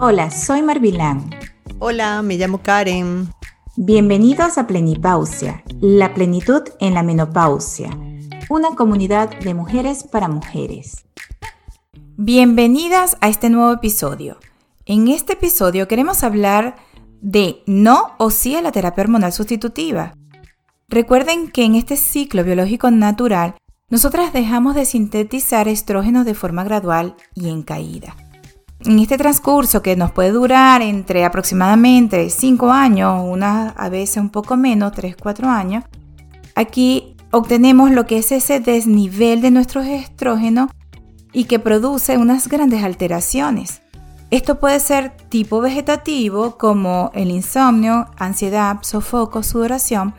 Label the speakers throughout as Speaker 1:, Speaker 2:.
Speaker 1: Hola, soy Marvilán.
Speaker 2: Hola, me llamo Karen.
Speaker 1: Bienvenidos a Plenipausia, la plenitud en la menopausia, una comunidad de mujeres para mujeres. Bienvenidas a este nuevo episodio. En este episodio queremos hablar de no o sí a la terapia hormonal sustitutiva. Recuerden que en este ciclo biológico natural, nosotras dejamos de sintetizar estrógenos de forma gradual y en caída. En este transcurso que nos puede durar entre aproximadamente 5 años, a veces un poco menos, 3, 4 años, aquí obtenemos lo que es ese desnivel de nuestros estrógenos y que produce unas grandes alteraciones. Esto puede ser tipo vegetativo como el insomnio, ansiedad, sofoco, sudoración,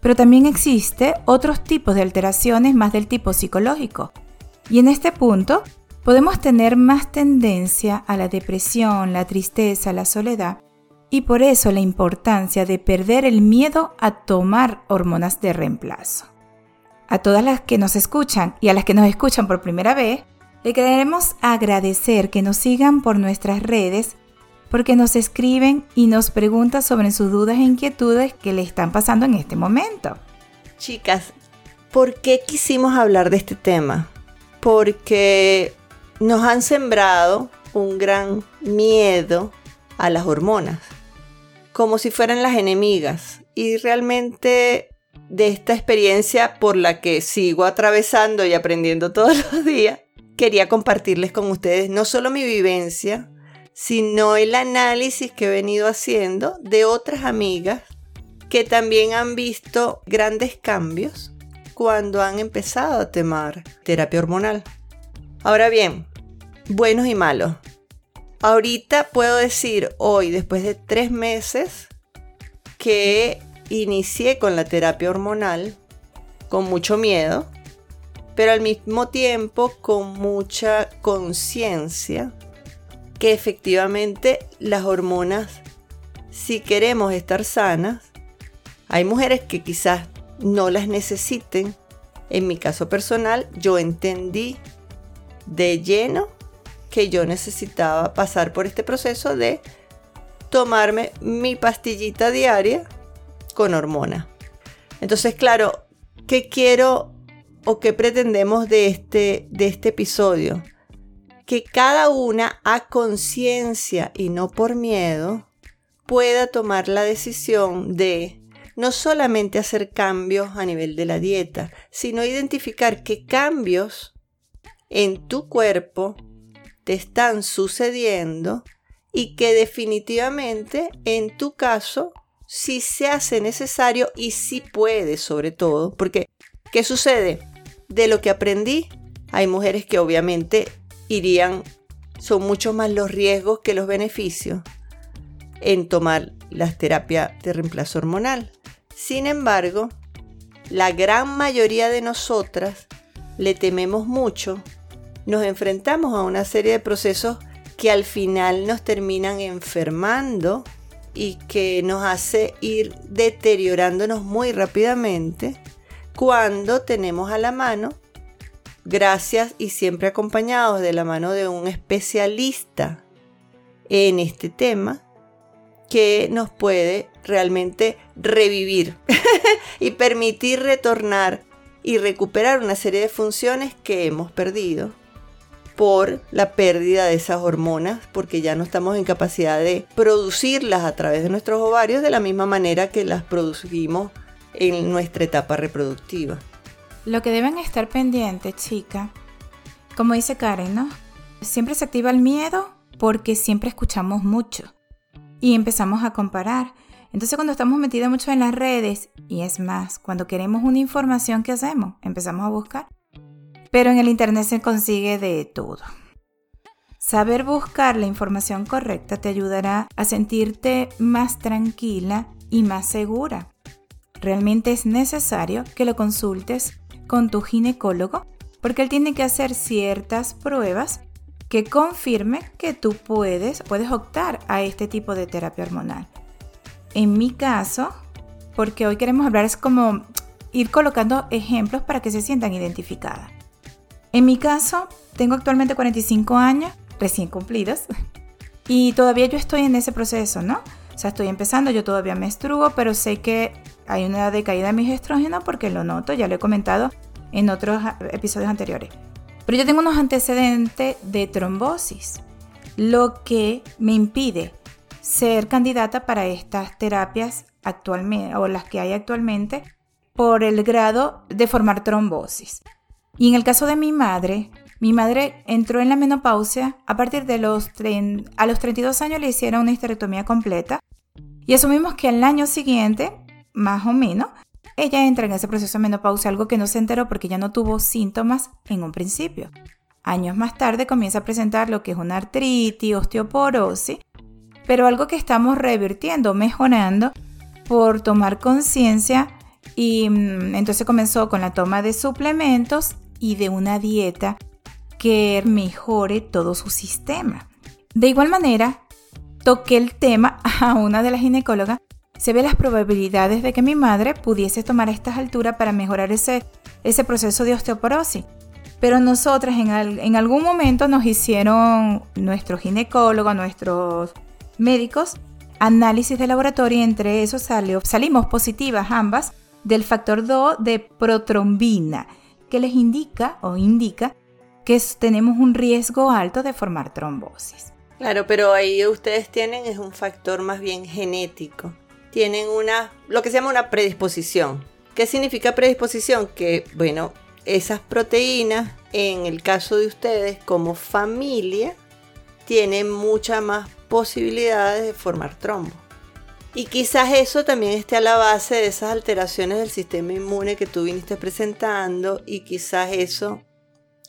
Speaker 1: pero también existe otros tipos de alteraciones más del tipo psicológico. Y en este punto podemos tener más tendencia a la depresión, la tristeza, la soledad, y por eso la importancia de perder el miedo a tomar hormonas de reemplazo. A todas las que nos escuchan y a las que nos escuchan por primera vez, le queremos agradecer que nos sigan por nuestras redes porque nos escriben y nos preguntan sobre sus dudas e inquietudes que le están pasando en este momento.
Speaker 2: Chicas, ¿por qué quisimos hablar de este tema? Porque nos han sembrado un gran miedo a las hormonas, como si fueran las enemigas. Y realmente de esta experiencia por la que sigo atravesando y aprendiendo todos los días, quería compartirles con ustedes no solo mi vivencia, sino el análisis que he venido haciendo de otras amigas que también han visto grandes cambios cuando han empezado a tomar terapia hormonal. Ahora bien, buenos y malos. Ahorita puedo decir hoy, después de tres meses, que inicié con la terapia hormonal con mucho miedo, pero al mismo tiempo con mucha conciencia que efectivamente las hormonas, si queremos estar sanas, hay mujeres que quizás no las necesiten. En mi caso personal, yo entendí de lleno que yo necesitaba pasar por este proceso de tomarme mi pastillita diaria con hormona. Entonces, claro, ¿qué quiero o qué pretendemos de este, de este episodio? que cada una a conciencia y no por miedo pueda tomar la decisión de no solamente hacer cambios a nivel de la dieta, sino identificar qué cambios en tu cuerpo están sucediendo y que definitivamente en tu caso sí se hace necesario y sí puede sobre todo, porque ¿qué sucede? De lo que aprendí, hay mujeres que obviamente irían, son mucho más los riesgos que los beneficios en tomar las terapias de reemplazo hormonal. Sin embargo, la gran mayoría de nosotras le tememos mucho, nos enfrentamos a una serie de procesos que al final nos terminan enfermando y que nos hace ir deteriorándonos muy rápidamente cuando tenemos a la mano gracias y siempre acompañados de la mano de un especialista en este tema que nos puede realmente revivir y permitir retornar y recuperar una serie de funciones que hemos perdido por la pérdida de esas hormonas, porque ya no estamos en capacidad de producirlas a través de nuestros ovarios de la misma manera que las producimos en nuestra etapa reproductiva.
Speaker 1: Lo que deben estar pendientes, chica, como dice Karen, ¿no? Siempre se activa el miedo porque siempre escuchamos mucho y empezamos a comparar. Entonces cuando estamos metidos mucho en las redes, y es más, cuando queremos una información, ¿qué hacemos? Empezamos a buscar. Pero en el Internet se consigue de todo. Saber buscar la información correcta te ayudará a sentirte más tranquila y más segura. Realmente es necesario que lo consultes con tu ginecólogo porque él tiene que hacer ciertas pruebas que confirme que tú puedes, puedes optar a este tipo de terapia hormonal. En mi caso, porque hoy queremos hablar, es como ir colocando ejemplos para que se sientan identificadas. En mi caso, tengo actualmente 45 años, recién cumplidos, Y todavía yo estoy en ese proceso, ¿no? O sea, estoy empezando, yo todavía menstruo, pero sé que hay una decaída de mis estrógenos porque lo noto, ya lo he comentado en otros episodios anteriores. Pero yo tengo unos antecedentes de trombosis, lo que me impide ser candidata para estas terapias actualmente o las que hay actualmente por el grado de formar trombosis. Y en el caso de mi madre, mi madre entró en la menopausia a partir de los a los 32 años le hicieron una histerectomía completa y asumimos que al año siguiente, más o menos, ella entra en ese proceso de menopausia, algo que no se enteró porque ya no tuvo síntomas en un principio. Años más tarde comienza a presentar lo que es una artritis, osteoporosis, pero algo que estamos revirtiendo, mejorando por tomar conciencia y mm, entonces comenzó con la toma de suplementos y de una dieta que mejore todo su sistema. De igual manera, toqué el tema a una de las ginecólogas. Se ve las probabilidades de que mi madre pudiese tomar a estas alturas para mejorar ese, ese proceso de osteoporosis. Pero nosotras en, en algún momento nos hicieron nuestro ginecólogo, nuestros médicos, análisis de laboratorio y entre esos salió, salimos positivas ambas del factor 2 de protrombina, que les indica o indica que tenemos un riesgo alto de formar trombosis.
Speaker 2: Claro, pero ahí ustedes tienen es un factor más bien genético. Tienen una, lo que se llama una predisposición. ¿Qué significa predisposición? Que, bueno, esas proteínas, en el caso de ustedes como familia, tienen muchas más posibilidades de formar trombo. Y quizás eso también esté a la base de esas alteraciones del sistema inmune que tú viniste presentando y quizás eso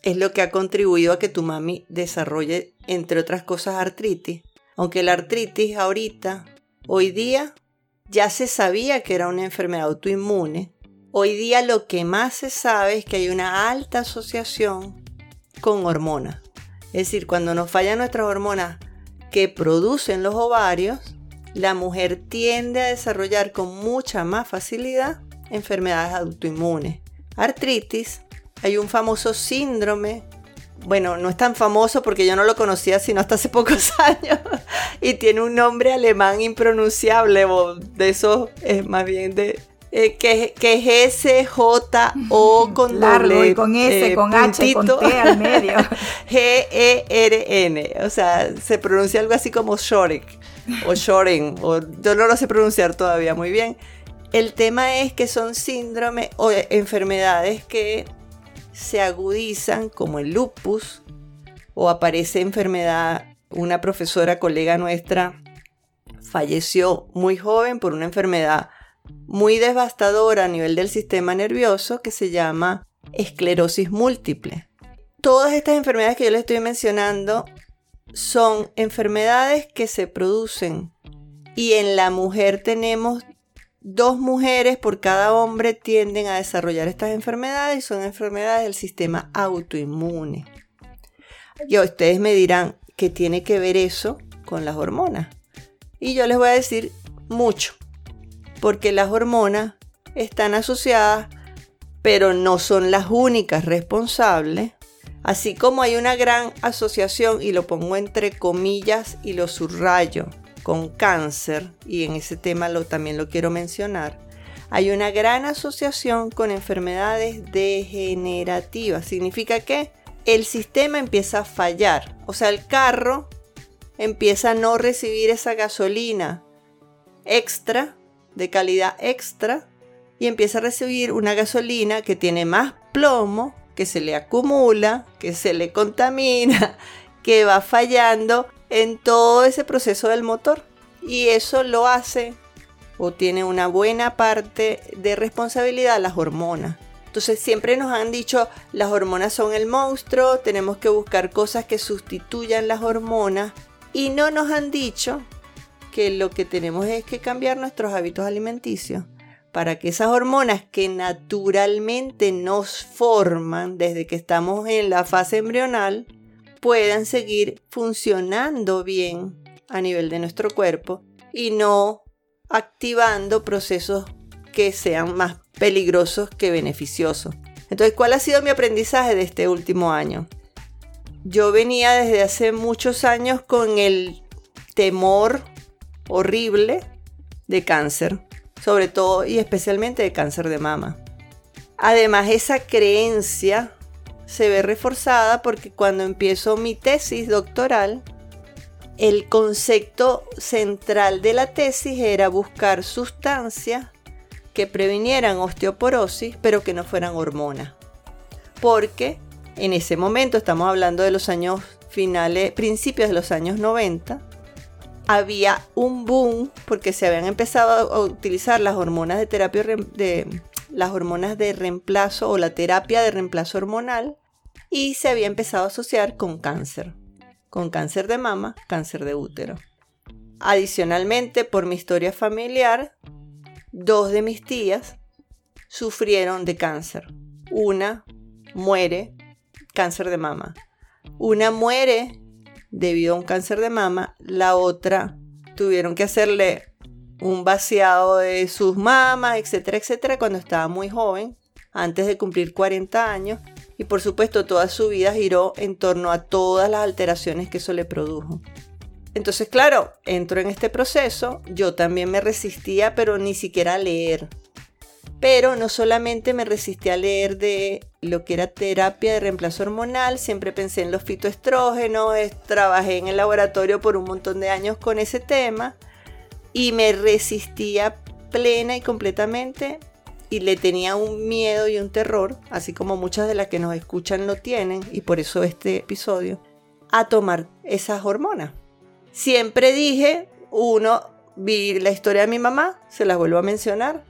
Speaker 2: es lo que ha contribuido a que tu mami desarrolle, entre otras cosas, artritis. Aunque la artritis ahorita, hoy día, ya se sabía que era una enfermedad autoinmune. Hoy día lo que más se sabe es que hay una alta asociación con hormonas. Es decir, cuando nos fallan nuestras hormonas que producen los ovarios, la mujer tiende a desarrollar con mucha más facilidad enfermedades autoinmunes. Artritis, hay un famoso síndrome, bueno, no es tan famoso porque yo no lo conocía sino hasta hace pocos años, y tiene un nombre alemán impronunciable, de eso es más bien de, eh, que, que, es S, J, O con
Speaker 1: Largo y con S, eh, con H, con T al medio.
Speaker 2: G, E, R, N. O sea, se pronuncia algo así como Shorek o Shoren. O, yo no lo sé pronunciar todavía muy bien. El tema es que son síndromes o enfermedades que se agudizan como el lupus o aparece enfermedad. Una profesora, colega nuestra, falleció muy joven por una enfermedad muy devastadora a nivel del sistema nervioso que se llama esclerosis múltiple. Todas estas enfermedades que yo les estoy mencionando son enfermedades que se producen y en la mujer tenemos dos mujeres por cada hombre tienden a desarrollar estas enfermedades y son enfermedades del sistema autoinmune. Y ustedes me dirán, ¿qué tiene que ver eso con las hormonas? Y yo les voy a decir mucho porque las hormonas están asociadas, pero no son las únicas responsables. Así como hay una gran asociación, y lo pongo entre comillas y lo subrayo, con cáncer, y en ese tema lo, también lo quiero mencionar, hay una gran asociación con enfermedades degenerativas. Significa que el sistema empieza a fallar, o sea, el carro empieza a no recibir esa gasolina extra de calidad extra y empieza a recibir una gasolina que tiene más plomo, que se le acumula, que se le contamina, que va fallando en todo ese proceso del motor. Y eso lo hace o tiene una buena parte de responsabilidad las hormonas. Entonces siempre nos han dicho las hormonas son el monstruo, tenemos que buscar cosas que sustituyan las hormonas y no nos han dicho que lo que tenemos es que cambiar nuestros hábitos alimenticios para que esas hormonas que naturalmente nos forman desde que estamos en la fase embrional puedan seguir funcionando bien a nivel de nuestro cuerpo y no activando procesos que sean más peligrosos que beneficiosos. Entonces, ¿cuál ha sido mi aprendizaje de este último año? Yo venía desde hace muchos años con el temor horrible de cáncer, sobre todo y especialmente de cáncer de mama. Además, esa creencia se ve reforzada porque cuando empiezo mi tesis doctoral, el concepto central de la tesis era buscar sustancias que previnieran osteoporosis, pero que no fueran hormonas. Porque en ese momento, estamos hablando de los años finales, principios de los años 90, había un boom porque se habían empezado a utilizar las hormonas de terapia de las hormonas de reemplazo o la terapia de reemplazo hormonal y se había empezado a asociar con cáncer, con cáncer de mama, cáncer de útero. Adicionalmente, por mi historia familiar, dos de mis tías sufrieron de cáncer. Una muere cáncer de mama. Una muere debido a un cáncer de mama, la otra tuvieron que hacerle un vaciado de sus mamas, etcétera, etcétera, cuando estaba muy joven, antes de cumplir 40 años. Y por supuesto toda su vida giró en torno a todas las alteraciones que eso le produjo. Entonces, claro, entro en este proceso, yo también me resistía, pero ni siquiera a leer. Pero no solamente me resistí a leer de lo que era terapia de reemplazo hormonal, siempre pensé en los fitoestrógenos, trabajé en el laboratorio por un montón de años con ese tema y me resistía plena y completamente y le tenía un miedo y un terror, así como muchas de las que nos escuchan lo tienen, y por eso este episodio, a tomar esas hormonas. Siempre dije, uno, vi la historia de mi mamá, se las vuelvo a mencionar,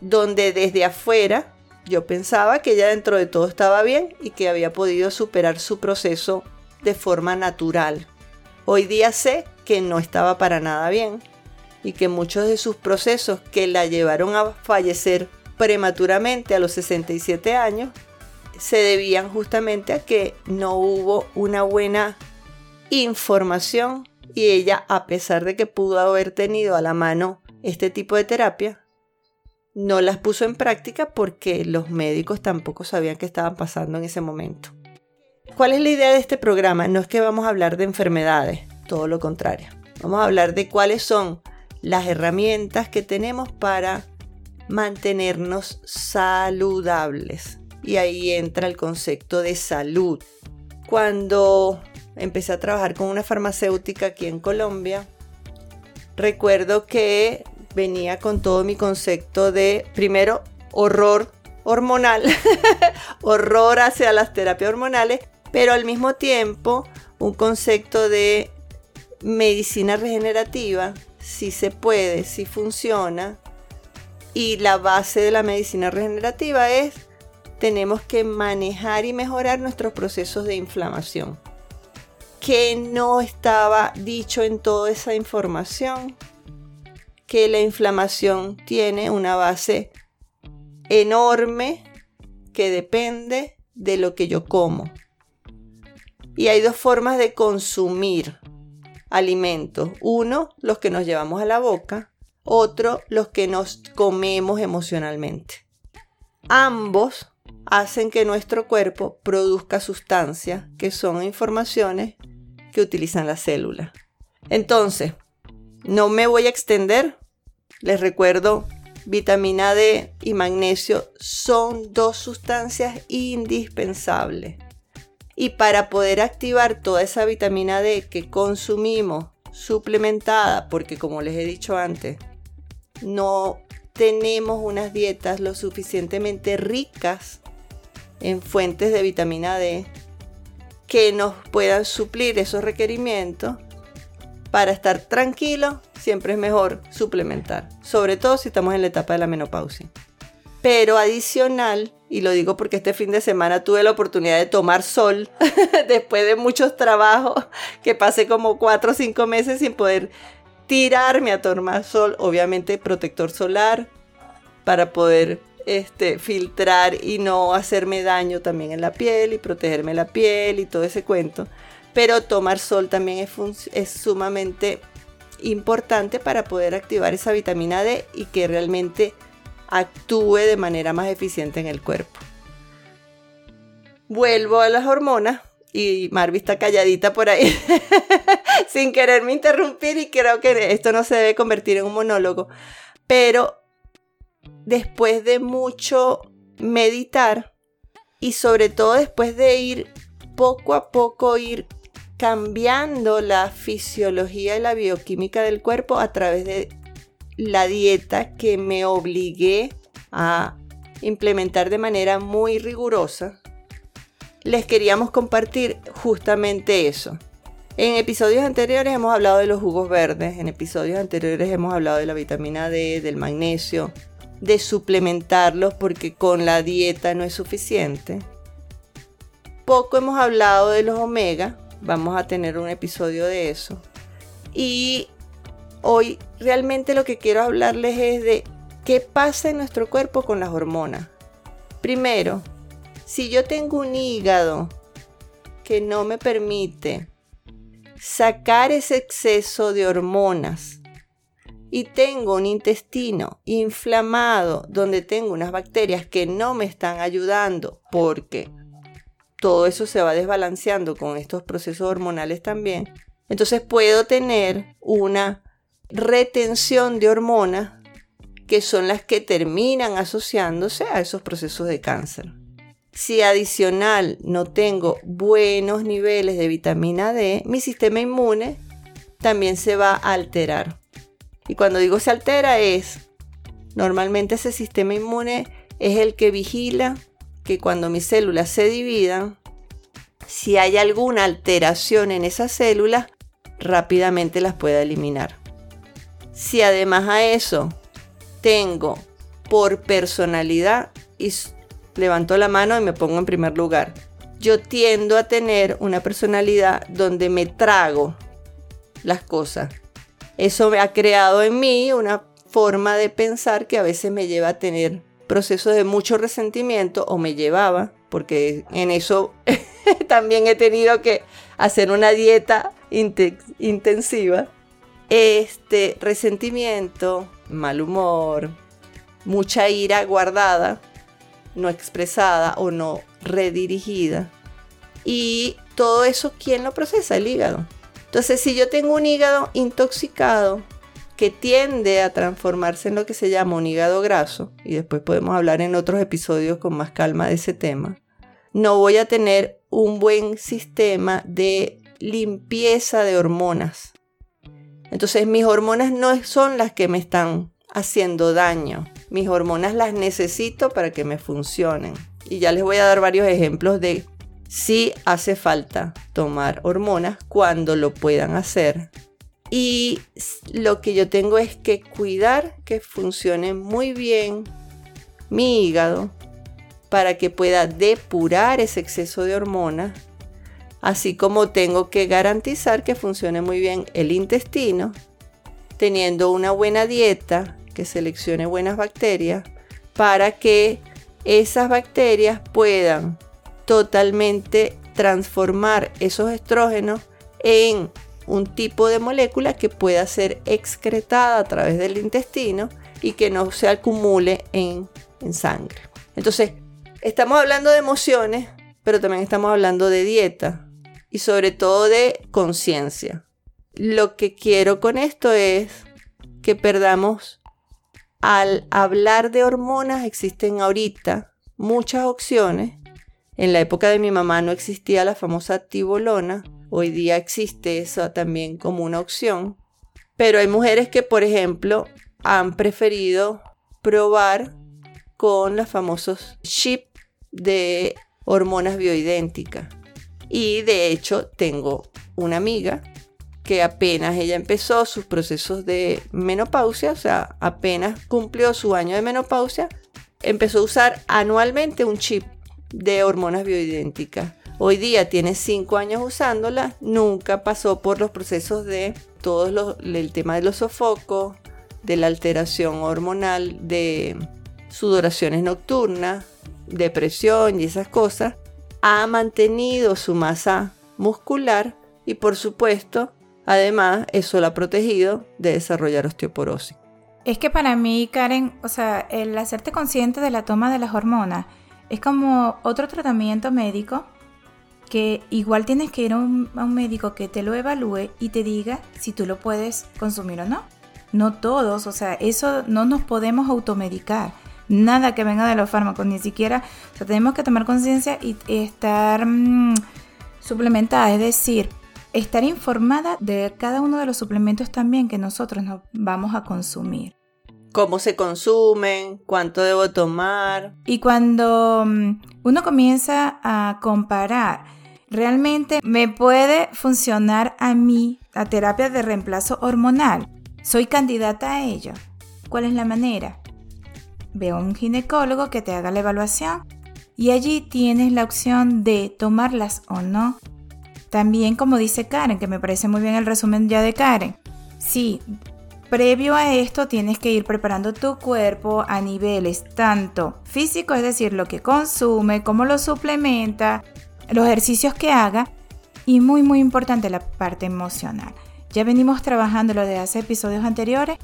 Speaker 2: donde desde afuera yo pensaba que ella dentro de todo estaba bien y que había podido superar su proceso de forma natural. Hoy día sé que no estaba para nada bien y que muchos de sus procesos que la llevaron a fallecer prematuramente a los 67 años se debían justamente a que no hubo una buena información y ella, a pesar de que pudo haber tenido a la mano este tipo de terapia, no las puso en práctica porque los médicos tampoco sabían qué estaban pasando en ese momento. ¿Cuál es la idea de este programa? No es que vamos a hablar de enfermedades, todo lo contrario. Vamos a hablar de cuáles son las herramientas que tenemos para mantenernos saludables. Y ahí entra el concepto de salud. Cuando empecé a trabajar con una farmacéutica aquí en Colombia, recuerdo que venía con todo mi concepto de, primero, horror hormonal, horror hacia las terapias hormonales, pero al mismo tiempo un concepto de medicina regenerativa, si se puede, si funciona. Y la base de la medicina regenerativa es, tenemos que manejar y mejorar nuestros procesos de inflamación. Que no estaba dicho en toda esa información, que la inflamación tiene una base enorme que depende de lo que yo como. Y hay dos formas de consumir alimentos. Uno, los que nos llevamos a la boca. Otro, los que nos comemos emocionalmente. Ambos hacen que nuestro cuerpo produzca sustancias que son informaciones que utilizan las células. Entonces, no me voy a extender les recuerdo, vitamina D y magnesio son dos sustancias indispensables. Y para poder activar toda esa vitamina D que consumimos suplementada, porque como les he dicho antes, no tenemos unas dietas lo suficientemente ricas en fuentes de vitamina D que nos puedan suplir esos requerimientos, para estar tranquilo, siempre es mejor suplementar, sobre todo si estamos en la etapa de la menopausia. Pero adicional, y lo digo porque este fin de semana tuve la oportunidad de tomar sol después de muchos trabajos, que pasé como cuatro o cinco meses sin poder tirarme a tomar sol, obviamente protector solar, para poder este, filtrar y no hacerme daño también en la piel y protegerme la piel y todo ese cuento pero tomar sol también es, sumamente importante para poder activar esa vitamina D y que realmente actúe de manera más eficiente en el cuerpo. Vuelvo a las hormonas Y Marvi está calladita por ahí, sin quererme interrumpir y creo que esto no se debe convertir en un monólogo. Pero después de mucho meditar y sobre todo después de ir poco a poco ir cambiando la fisiología y la bioquímica del cuerpo a través de la dieta que me obligué a implementar de manera muy rigurosa, les queríamos compartir justamente eso. En episodios anteriores hemos hablado de los jugos verdes, en episodios anteriores hemos hablado de la vitamina D, del magnesio, de suplementarlos porque con la dieta no es suficiente. Poco hemos hablado de los omega, vamos a tener un episodio de eso. Y hoy realmente lo que quiero hablarles es de qué pasa en nuestro cuerpo con las hormonas. Primero, si yo tengo un hígado que no me permite sacar ese exceso de hormonas y tengo un intestino inflamado donde tengo unas bacterias que no me están ayudando porque todo eso se va desbalanceando con estos procesos hormonales también, entonces puedo tener una retención de hormonas que son las que terminan asociándose a esos procesos de cáncer. Si adicional no tengo buenos niveles de vitamina D, mi sistema inmune también se va a alterar. Y cuando digo se altera es, normalmente ese sistema inmune es el que vigila que cuando mis células se dividan, si hay alguna alteración en esas células, rápidamente las pueda eliminar. Si además a eso tengo por personalidad, y levanto la mano y me pongo en primer lugar, yo tiendo a tener una personalidad donde me trago las cosas. Eso me ha creado en mí una forma de pensar que a veces me lleva a tener procesos de mucho resentimiento o me llevaba, porque en eso también he tenido que hacer una dieta intensiva. Este resentimiento, mal humor, mucha ira guardada, no expresada o no redirigida. Y todo eso, ¿quién lo procesa? El hígado. Entonces, si yo tengo un hígado intoxicado que tiende a transformarse en lo que se llama un hígado graso, y después podemos hablar en otros episodios con más calma de ese tema, no voy a tener un buen sistema de limpieza de hormonas. Entonces mis hormonas no son las que me están haciendo daño. Mis hormonas las necesito para que me funcionen. Y ya les voy a dar varios ejemplos de si hace falta tomar hormonas cuando lo puedan hacer. Y lo que yo tengo es que cuidar que funcione muy bien mi hígado para que pueda depurar ese exceso de hormonas, así como tengo que garantizar que funcione muy bien el intestino, teniendo una buena dieta que seleccione buenas bacterias para que esas bacterias puedan totalmente transformar esos estrógenos en un tipo de molécula que pueda ser excretada a través del intestino y que no se acumule en, en sangre. Entonces, estamos hablando de emociones, pero también estamos hablando de dieta y sobre todo de conciencia. Lo que quiero con esto es que perdamos, al hablar de hormonas existen ahorita muchas opciones en la época de mi mamá no existía la famosa tibolona, hoy día existe eso también como una opción, pero hay mujeres que, por ejemplo, han preferido probar con los famosos chip de hormonas bioidénticas. Y de hecho tengo una amiga que apenas ella empezó sus procesos de menopausia, o sea, apenas cumplió su año de menopausia, empezó a usar anualmente un chip de hormonas bioidénticas. Hoy día tiene 5 años usándola, nunca pasó por los procesos de todo el tema de los sofocos, de la alteración hormonal, de sudoraciones nocturnas, depresión y esas cosas. Ha mantenido su masa muscular y por supuesto, además, eso la ha protegido de desarrollar osteoporosis.
Speaker 1: Es que para mí, Karen, o sea, el hacerte consciente de la toma de las hormonas es como otro tratamiento médico que igual tienes que ir a un, a un médico que te lo evalúe y te diga si tú lo puedes consumir o no. No todos, o sea, eso no nos podemos automedicar. Nada que venga de los fármacos, ni siquiera, o sea, tenemos que tomar conciencia y estar mm, suplementada, es decir, estar informada de cada uno de los suplementos también que nosotros nos vamos a consumir.
Speaker 2: Cómo se consumen, cuánto debo tomar.
Speaker 1: Y cuando mm, uno comienza a comparar, realmente me puede funcionar a mí la terapia de reemplazo hormonal. Soy candidata a ello. ¿Cuál es la manera? Veo a un ginecólogo que te haga la evaluación y allí tienes la opción de tomarlas o no. También como dice Karen, que me parece muy bien el resumen ya de Karen. Sí, previo a esto tienes que ir preparando tu cuerpo a niveles tanto físicos, es decir, lo que consume, cómo lo suplementa, los ejercicios que haga y muy muy importante la parte emocional. Ya venimos trabajando lo de hace episodios anteriores.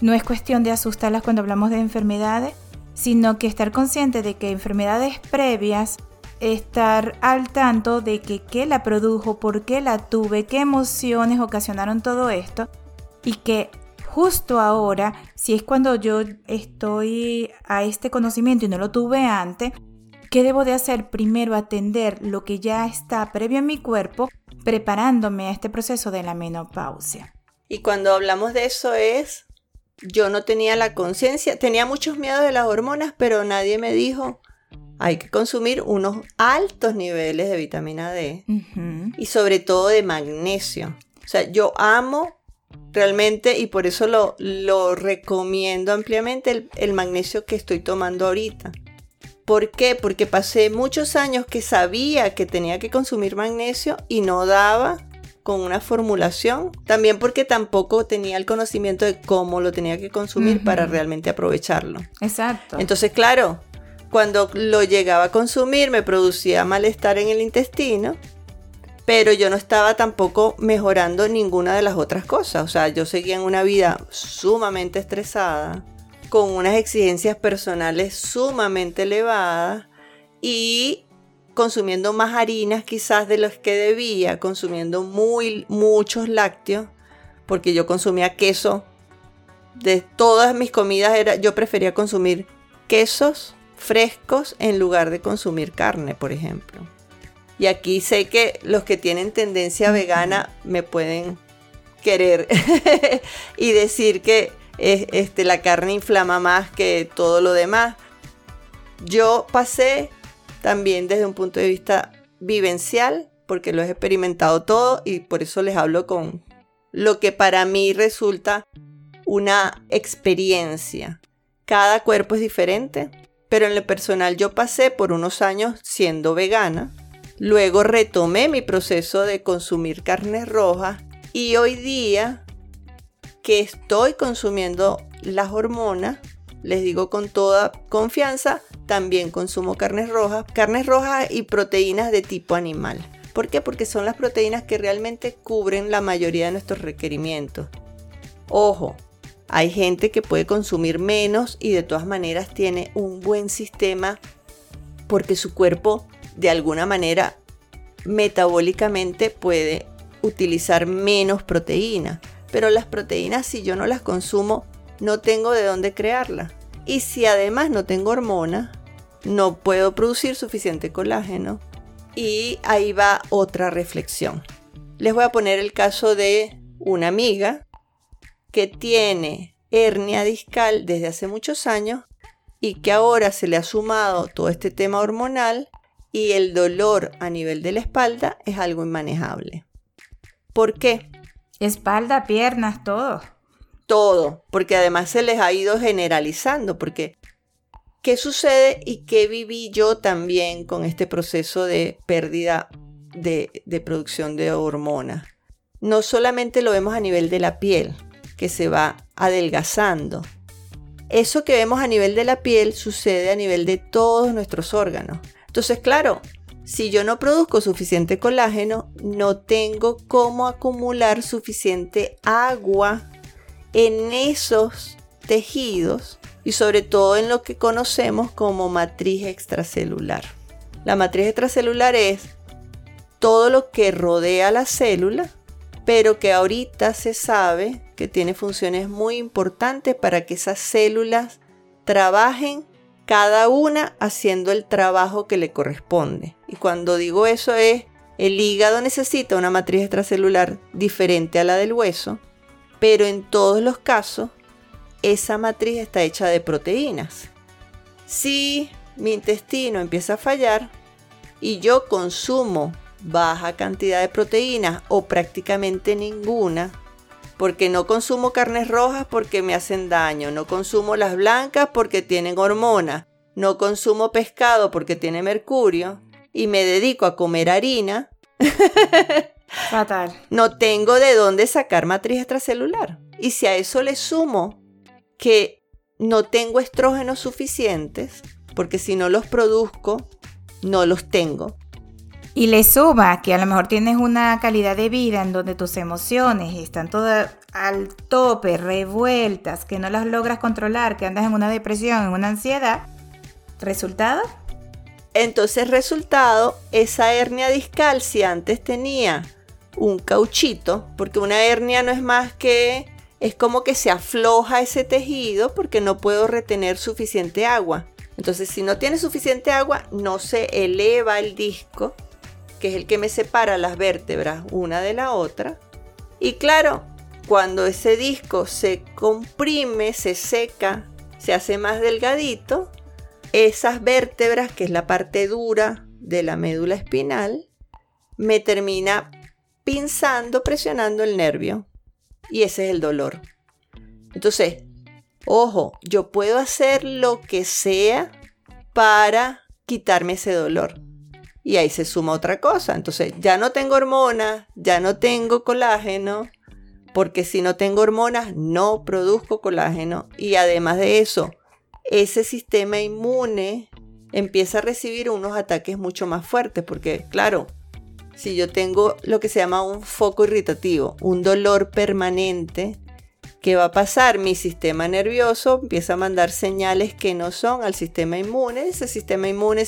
Speaker 1: No es cuestión de asustarlas cuando hablamos de enfermedades, sino que estar consciente de que enfermedades previas, estar al tanto de que qué la produjo, por qué la tuve, qué emociones ocasionaron todo esto y que justo ahora, si es cuando yo estoy a este conocimiento y no lo tuve antes, ¿qué debo de hacer? Primero atender lo que ya está previo en mi cuerpo preparándome a este proceso de la menopausia.
Speaker 2: Y cuando hablamos de eso es, yo no tenía la conciencia, tenía muchos miedos de las hormonas, pero nadie me dijo, hay que consumir unos altos niveles de vitamina D y sobre todo de magnesio. O sea, yo amo realmente y por eso lo, lo recomiendo ampliamente el, el magnesio que estoy tomando ahorita. ¿Por qué? Porque pasé muchos años que sabía que tenía que consumir magnesio y no daba con una formulación. También porque tampoco tenía el conocimiento de cómo lo tenía que consumir para realmente aprovecharlo.
Speaker 1: Exacto.
Speaker 2: Entonces, claro, cuando lo llegaba a consumir me producía malestar en el intestino, pero yo no estaba tampoco mejorando ninguna de las otras cosas. O sea, yo seguía en una vida sumamente estresada con unas exigencias personales sumamente elevadas y consumiendo más harinas quizás de los que debía, consumiendo muy muchos lácteos, porque yo consumía queso. De todas mis comidas era yo prefería consumir quesos frescos en lugar de consumir carne, por ejemplo. Y aquí sé que los que tienen tendencia vegana me pueden querer y decir que este, la carne inflama más que todo lo demás. Yo pasé también desde un punto de vista vivencial, porque lo he experimentado todo y por eso les hablo con lo que para mí resulta una experiencia. Cada cuerpo es diferente, pero en lo personal yo pasé por unos años siendo vegana, luego retomé mi proceso de consumir carnes rojas y hoy día que estoy consumiendo las hormonas, les digo con toda confianza, también consumo carnes rojas, carnes rojas y proteínas de tipo animal. ¿Por qué? Porque son las proteínas que realmente cubren la mayoría de nuestros requerimientos. Ojo, hay gente que puede consumir menos y de todas maneras tiene un buen sistema porque su cuerpo de alguna manera metabólicamente puede utilizar menos proteína pero las proteínas si yo no las consumo, no tengo de dónde crearlas. Y si además no tengo hormonas, no puedo producir suficiente colágeno. Y ahí va otra reflexión. Les voy a poner el caso de una amiga que tiene hernia discal desde hace muchos años y que ahora se le ha sumado todo este tema hormonal y el dolor a nivel de la espalda es algo inmanejable. ¿Por qué?
Speaker 1: Espalda, piernas, todo.
Speaker 2: Todo, porque además se les ha ido generalizando, porque ¿qué sucede y qué viví yo también con este proceso de pérdida de, de producción de hormonas? No solamente lo vemos a nivel de la piel, que se va adelgazando. Eso que vemos a nivel de la piel sucede a nivel de todos nuestros órganos. Entonces, claro, si yo no produzco suficiente colágeno, no tengo cómo acumular suficiente agua en esos tejidos y sobre todo en lo que conocemos como matriz extracelular. La matriz extracelular es todo lo que rodea la célula, pero que ahorita se sabe que tiene funciones muy importantes para que esas células trabajen cada una haciendo el trabajo que le corresponde. Y cuando digo eso es, el hígado necesita una matriz extracelular diferente a la del hueso, pero en todos los casos esa matriz está hecha de proteínas. Si mi intestino empieza a fallar y yo consumo baja cantidad de proteínas o prácticamente ninguna, porque no consumo carnes rojas porque me hacen daño, no consumo las blancas porque tienen hormonas, no consumo pescado porque tiene mercurio y me dedico a comer harina,
Speaker 1: Fatal.
Speaker 2: no tengo de dónde sacar matriz extracelular. Y si a eso le sumo que no tengo estrógenos suficientes, porque si no los produzco, no los tengo.
Speaker 1: Y le suma que a lo mejor tienes una calidad de vida en donde tus emociones están todas al tope, revueltas, que no las logras controlar, que andas en una depresión, en una ansiedad. ¿Resultado?
Speaker 2: Entonces, resultado, esa hernia discal, si antes tenía un cauchito, porque una hernia no es más que, es como que se afloja ese tejido porque no puedo retener suficiente agua. Entonces, si no tiene suficiente agua, no se eleva el disco, que es el que me separa las vértebras una de la otra. Y claro, cuando ese disco se comprime, se seca, se hace más delgadito, esas vértebras, que es la parte dura de la médula espinal, me termina pinzando, presionando el nervio. Y ese es el dolor. Entonces, ojo, yo puedo hacer lo que sea para quitarme ese dolor. Y ahí se suma otra cosa. Entonces, ya no tengo hormonas, ya no tengo colágeno, porque si no tengo hormonas, no produzco colágeno. Y además de eso, ese sistema inmune empieza a recibir unos ataques mucho más fuertes, porque claro, si yo tengo lo que se llama un foco irritativo, un dolor permanente, ¿qué va a pasar? Mi sistema nervioso empieza a mandar señales que no son al sistema inmune, ese sistema inmune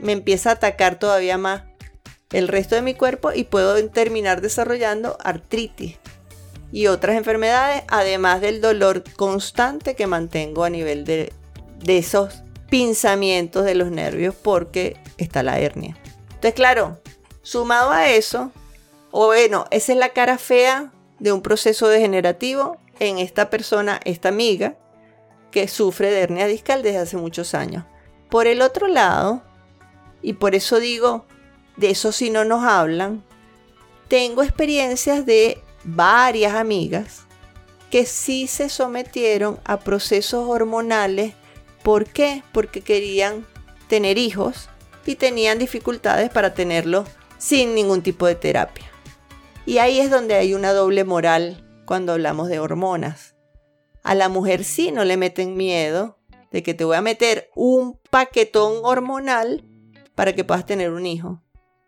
Speaker 2: me empieza a atacar todavía más el resto de mi cuerpo y puedo terminar desarrollando artritis y otras enfermedades, además del dolor constante que mantengo a nivel de de esos pinzamientos de los nervios porque está la hernia. Entonces, claro, sumado a eso, o bueno, esa es la cara fea de un proceso degenerativo en esta persona, esta amiga, que sufre de hernia discal desde hace muchos años. Por el otro lado, y por eso digo, de eso si no nos hablan, tengo experiencias de varias amigas que sí se sometieron a procesos hormonales ¿Por qué? Porque querían tener hijos y tenían dificultades para tenerlos sin ningún tipo de terapia. Y ahí es donde hay una doble moral cuando hablamos de hormonas. A la mujer sí no le meten miedo de que te voy a meter un paquetón hormonal para que puedas tener un hijo.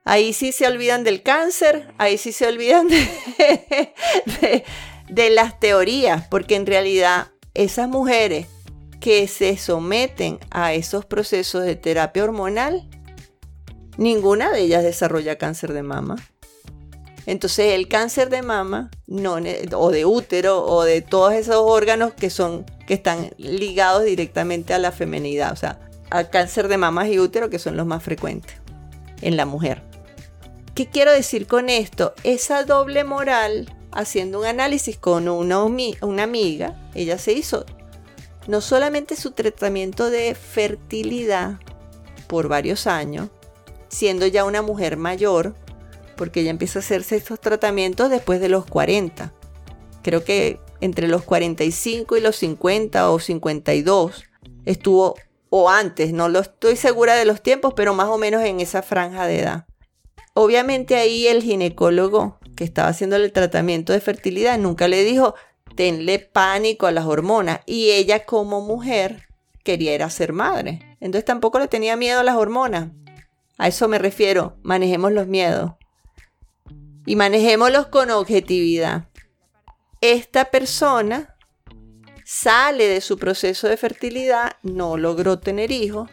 Speaker 2: Ahí sí se olvidan del cáncer, ahí sí se olvidan de, las teorías, porque en realidad esas mujeres que se someten a esos procesos de terapia hormonal, ninguna de ellas desarrolla cáncer de mama. Entonces el cáncer de mama no, o de útero o de todos esos órganos que son que están ligados directamente a la femenidad, o sea, al cáncer de mamas y útero que son los más frecuentes en la mujer. ¿Qué quiero decir con esto? Esa doble moral, haciendo un análisis con una, una amiga, ella se hizo no solamente su tratamiento de fertilidad por varios años, siendo ya una mujer mayor, porque ella empieza a hacerse estos tratamientos después de los 40. Creo que entre los 45 y los 50 o 52 estuvo, o antes, no lo estoy segura de los tiempos, pero más o menos en esa franja de edad. Obviamente ahí el ginecólogo que estaba haciendo el tratamiento de fertilidad nunca le dijo, tenle pánico a las hormonas. Y ella como mujer quería ir a ser madre. Entonces tampoco le tenía miedo a las hormonas. A eso me refiero, manejemos los miedos. Y manejémoslos con objetividad. Esta persona sale de su proceso de fertilidad, no logró tener hijos,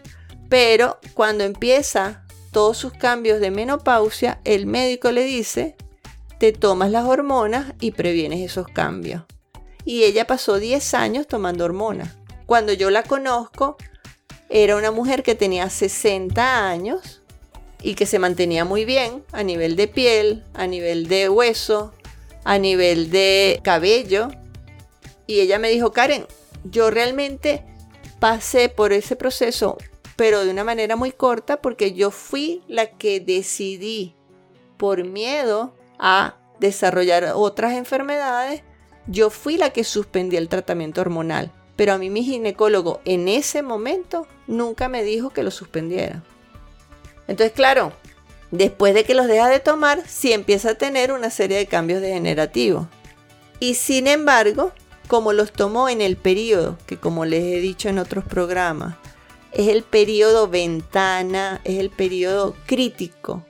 Speaker 2: pero cuando empieza todos sus cambios de menopausia, el médico le dice, te tomas las hormonas y previenes esos cambios. Y ella pasó 10 años tomando hormonas. Cuando yo la conozco, era una mujer que tenía 60 años y que se mantenía muy bien a nivel de piel, a nivel de hueso, a nivel de cabello. Y ella me dijo, Karen, yo realmente pasé por ese proceso, pero de una manera muy corta porque yo fui la que decidí por miedo a desarrollar otras enfermedades, yo fui la que suspendí el tratamiento hormonal. Pero a mí mi ginecólogo en ese momento nunca me dijo que lo suspendiera. Entonces, claro, después de que los deja de tomar, sí empieza a tener una serie de cambios degenerativos. Y sin embargo, como los tomó en el periodo, que como les he dicho en otros programas, es el periodo ventana, es el periodo crítico,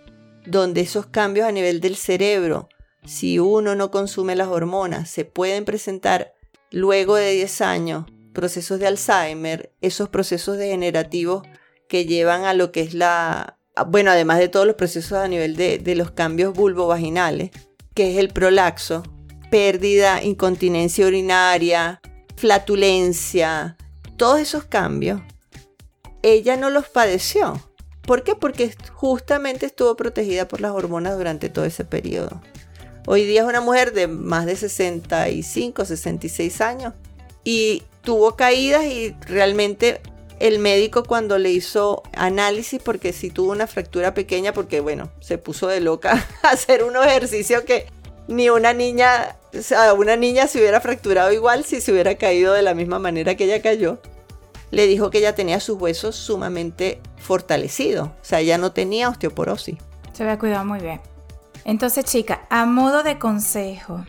Speaker 2: donde esos cambios a nivel del cerebro, si uno no consume las hormonas, se pueden presentar luego de 10 años procesos de Alzheimer, esos procesos degenerativos que llevan a lo que es la, bueno, además de todos los procesos a nivel de, de los cambios vulvovaginales, que es el prolaxo, pérdida, incontinencia urinaria, flatulencia, todos esos cambios, ella no los padeció. ¿Por qué? Porque justamente estuvo protegida por las hormonas durante todo ese periodo. Hoy día es una mujer de más de 65, 66 años y tuvo caídas y realmente el médico cuando le hizo análisis, porque si tuvo una fractura pequeña, porque bueno, se puso de loca a hacer unos ejercicios que ni una niña, o sea, una niña se hubiera fracturado igual si se hubiera caído de la misma manera que ella cayó. Le dijo que ella tenía sus huesos sumamente fortalecidos, o sea, ella no tenía osteoporosis.
Speaker 1: Se había cuidado muy bien. Entonces, chica, a modo de consejo,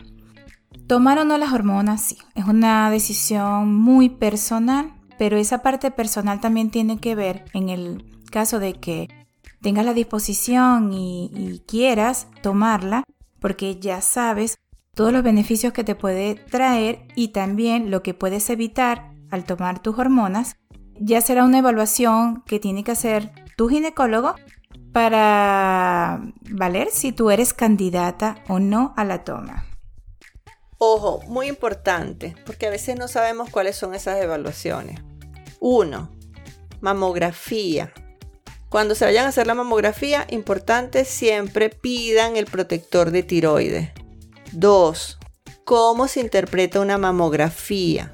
Speaker 1: Tomar o no las hormonas, sí, es una decisión muy personal, pero esa parte personal también tiene que ver en el caso de que tengas la disposición y, quieras tomarla, porque ya sabes todos los beneficios que te puede traer y también lo que puedes evitar al tomar tus hormonas. Ya será una evaluación que tiene que hacer tu ginecólogo para valer si tú eres candidata o no a la toma.
Speaker 2: Ojo, muy importante, porque a veces no sabemos cuáles son esas evaluaciones. Uno, mamografía. Cuando se vayan a hacer la mamografía, importante siempre pidan el protector de tiroides. Dos, ¿cómo se interpreta una mamografía?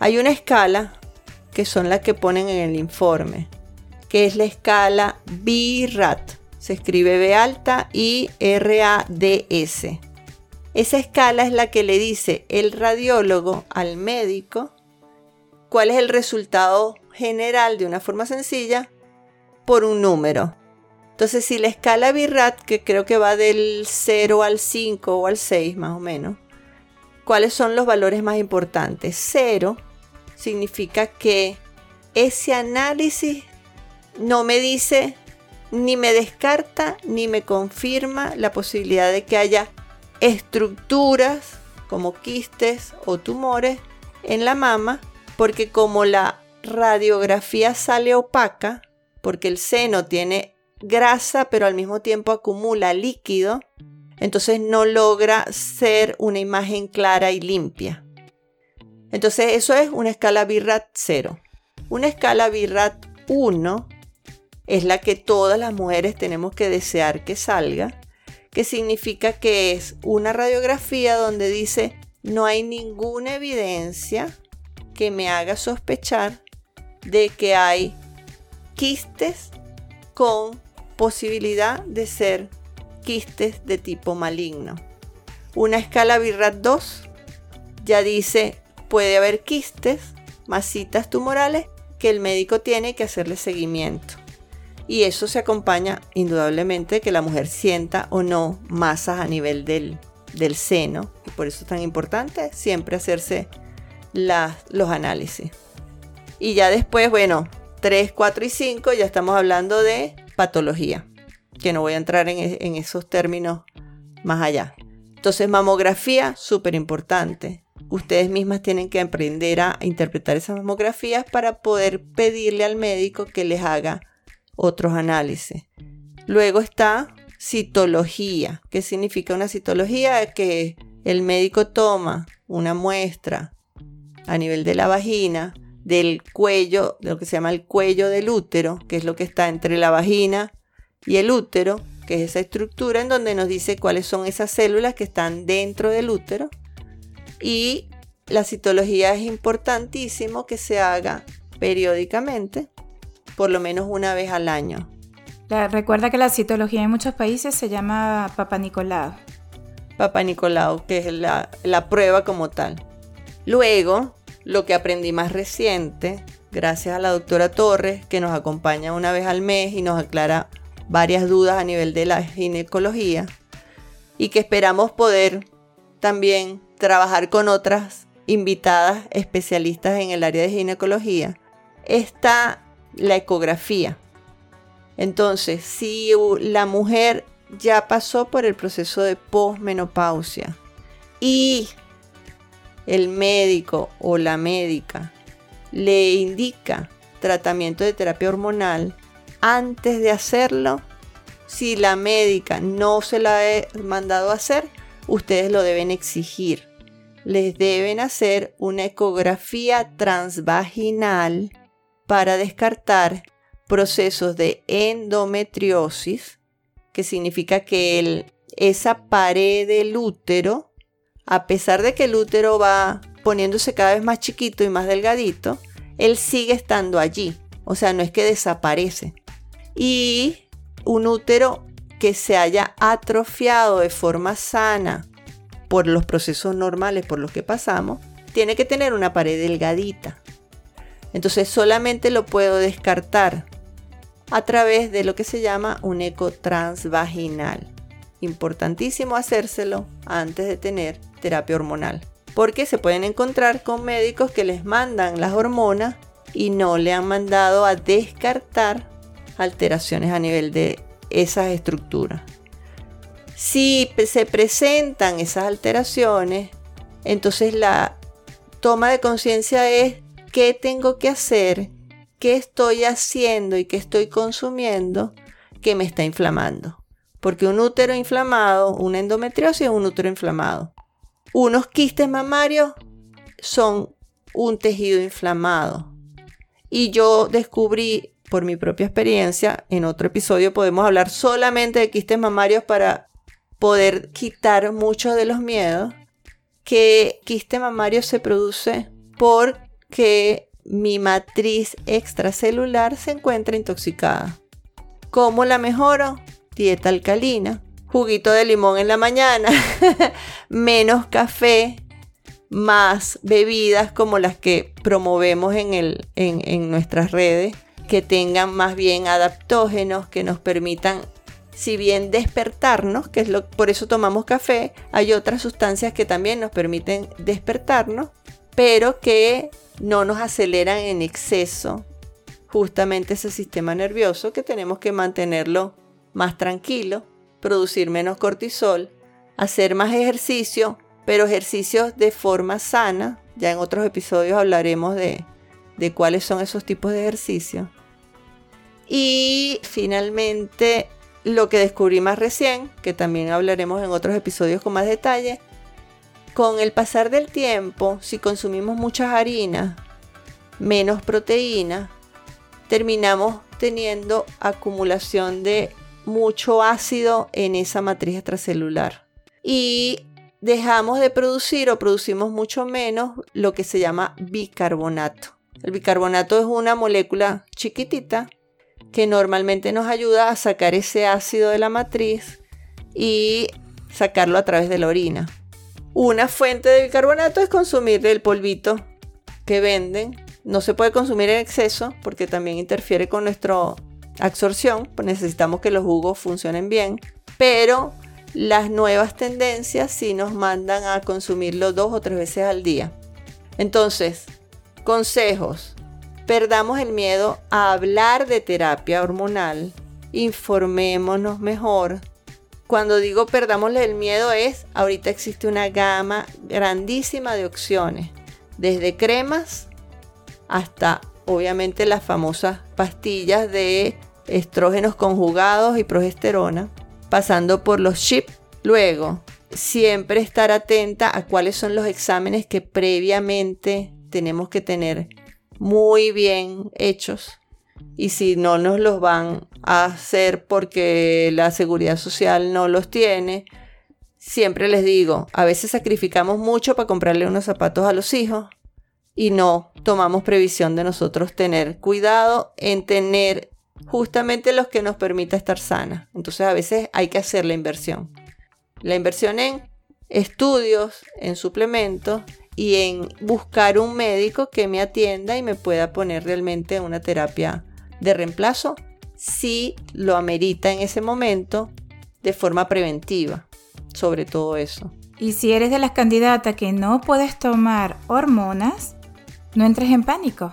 Speaker 2: Hay una escala que son las que ponen en el informe, que es la escala BIRAT. Se escribe B alta y R A D S esa escala es la que le dice el radiólogo al médico cuál es el resultado general de una forma sencilla por un número. Entonces, si la escala BIRAT, que creo que va del 0 al 5 o al 6 más o menos, ¿cuáles son los valores más importantes? 0 significa que ese análisis no me dice, ni me descarta, ni me confirma la posibilidad de que haya estructuras como quistes o tumores en la mama, porque como la radiografía sale opaca, porque el seno tiene grasa pero al mismo tiempo acumula líquido, entonces no logra ser una imagen clara y limpia. Entonces eso es una escala BIRAT 0. Una escala BIRAT 1 es la que todas las mujeres tenemos que desear que salga que significa que es una radiografía donde dice no hay ninguna evidencia que me haga sospechar de que hay quistes con posibilidad de ser quistes de tipo maligno. Una escala BIRAT 2 ya dice puede haber quistes, masitas tumorales que el médico tiene que hacerle seguimiento y eso se acompaña indudablemente que la mujer sienta o no masas a nivel del, seno y por eso es tan importante siempre hacerse los análisis. Y ya después, bueno, 3, 4 y 5 ya estamos hablando de patología, que no voy a entrar en, en esos términos más allá. Entonces, mamografía, súper importante. Ustedes mismas tienen que aprender a interpretar esas mamografías para poder pedirle al médico que les haga otros análisis. Luego está citología. ¿Qué significa una citología? Que el médico toma una muestra a nivel de la vagina, del cuello, de lo que se llama el cuello del útero, que es lo que está entre la vagina y el útero, que es esa estructura en donde nos dice cuáles son esas células que están dentro del útero. Y la citología es importantísimo que se haga periódicamente, por lo menos una vez al año.
Speaker 1: recuerda que la citología en muchos países se llama Papa Nicolau.
Speaker 2: Papa Nicolau, que es la, la prueba como tal. Luego, lo que aprendí más reciente, gracias a la doctora Torres, que nos acompaña una vez al mes y nos aclara varias dudas a nivel de la ginecología, y que esperamos poder también trabajar con otras invitadas especialistas en el área de ginecología, está la ecografía. Entonces, si la mujer ya pasó por el proceso de posmenopausia y el médico o la médica le indica tratamiento de terapia hormonal, antes de hacerlo, si la médica no se la ha mandado a hacer, ustedes lo deben exigir. Les deben hacer una ecografía transvaginal para descartar procesos de endometriosis, que significa que esa pared del útero a pesar de que el útero va poniéndose cada vez más chiquito y más delgadito, él sigue estando allí. O sea, no es que desaparece. Y un útero que se haya atrofiado de forma sana por los procesos normales por los que pasamos, tiene que tener una pared delgadita. Entonces solamente lo puedo descartar a través de lo que se llama un eco transvaginal. Importantísimo hacérselo antes de tener terapia hormonal. Porque se pueden encontrar con médicos que les mandan las hormonas y no le han mandado a descartar alteraciones a nivel de esas estructuras. Si se presentan esas alteraciones, entonces la toma de conciencia es qué tengo que hacer, qué estoy haciendo y qué estoy consumiendo que me está inflamando. Porque un útero inflamado, una endometriosis es un útero inflamado. Unos quistes mamarios son un tejido inflamado. Y yo descubrí por mi propia experiencia, en otro episodio podemos hablar solamente de quistes mamarios para poder quitar muchos de los miedos, que quiste mamario se produce porque mi matriz extracelular se encuentra intoxicada. ¿Cómo la mejoro? Dieta alcalina juguito de limón en la mañana, menos café, más bebidas como las que promovemos en, nuestras redes, que tengan más bien adaptógenos, que nos permitan si bien despertarnos, que es lo por eso tomamos café, hay otras sustancias que también nos permiten despertarnos, pero que no nos aceleran en exceso justamente ese sistema nervioso que tenemos que mantenerlo más tranquilo producir menos cortisol, hacer más ejercicio, pero ejercicios de forma sana. Ya en otros episodios hablaremos de, de cuáles son esos tipos de ejercicios. Y finalmente, lo que descubrí más recién, que también hablaremos en otros episodios con más detalle, con el pasar del tiempo, si consumimos muchas harinas, menos proteína, terminamos teniendo acumulación de mucho ácido en esa matriz extracelular. Y dejamos de producir o producimos mucho menos lo que se llama bicarbonato. El bicarbonato es una molécula chiquitita que normalmente nos ayuda a sacar ese ácido de la matriz y sacarlo a través de la orina. Una fuente de bicarbonato es consumir el polvito que venden. No se puede consumir en exceso porque también interfiere con nuestro absorción, pues necesitamos que los jugos funcionen bien, pero las nuevas tendencias sí nos mandan a consumirlo dos o tres veces al día. Entonces, consejos. Perdamos el miedo a hablar de terapia hormonal. Informémonos mejor. Cuando digo perdamos el miedo es, ahorita existe una gama grandísima de opciones. Desde cremas hasta obviamente las famosas pastillas de estrógenos conjugados y progesterona, pasando por los CHIP. Luego, siempre estar atenta a cuáles son los exámenes que previamente tenemos que tener muy bien hechos y si no nos los van a hacer porque la seguridad social no los tiene, siempre les digo, a veces sacrificamos mucho para comprarle unos zapatos a los hijos y no tomamos previsión de nosotros tener cuidado en tener justamente los que nos permita estar sana. Entonces a veces hay que hacer la inversión. La inversión en estudios, en suplementos y en buscar un médico que me atienda y me pueda poner realmente una terapia de reemplazo si lo amerita en ese momento de forma preventiva, sobre todo eso.
Speaker 1: Y si eres de las candidatas que no puedes tomar hormonas, no entres en pánico.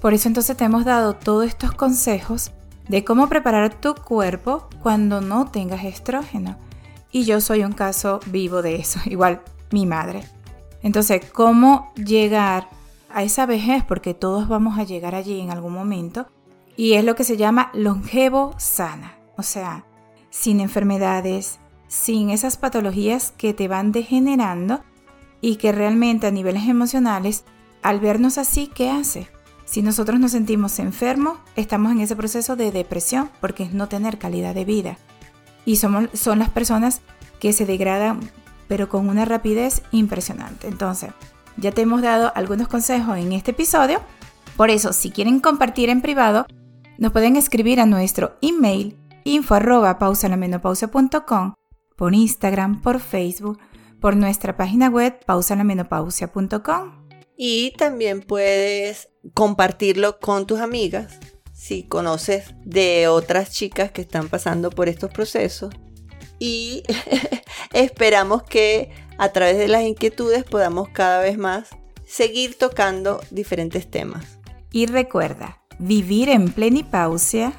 Speaker 1: Por eso entonces te hemos dado todos estos consejos de cómo preparar tu cuerpo cuando no tengas estrógeno. Y yo soy un caso vivo de eso, igual mi madre. Entonces, ¿cómo llegar a esa vejez? Porque todos vamos a llegar allí en algún momento. Y es lo que se llama longevo sana. O sea, sin enfermedades, sin esas patologías que te van degenerando y que realmente a niveles emocionales, al vernos así, ¿qué hace? Si nosotros nos sentimos enfermos, estamos en ese proceso de depresión porque es no tener calidad de vida. Y somos, son las personas que se degradan pero con una rapidez impresionante. Entonces, ya te hemos dado algunos consejos en este episodio. Por eso, si quieren compartir en privado, nos pueden escribir a nuestro email info pausalamenopausia.com, por Instagram, por Facebook, por nuestra página web pausalamenopausia.com.
Speaker 2: Y también puedes compartirlo con tus amigas si conoces de otras chicas que están pasando por estos procesos. Y esperamos que a través de las inquietudes podamos cada vez más seguir tocando diferentes temas.
Speaker 1: Y recuerda, vivir en plenipausia.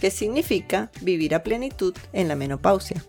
Speaker 2: ¿Qué significa vivir a plenitud en la menopausia?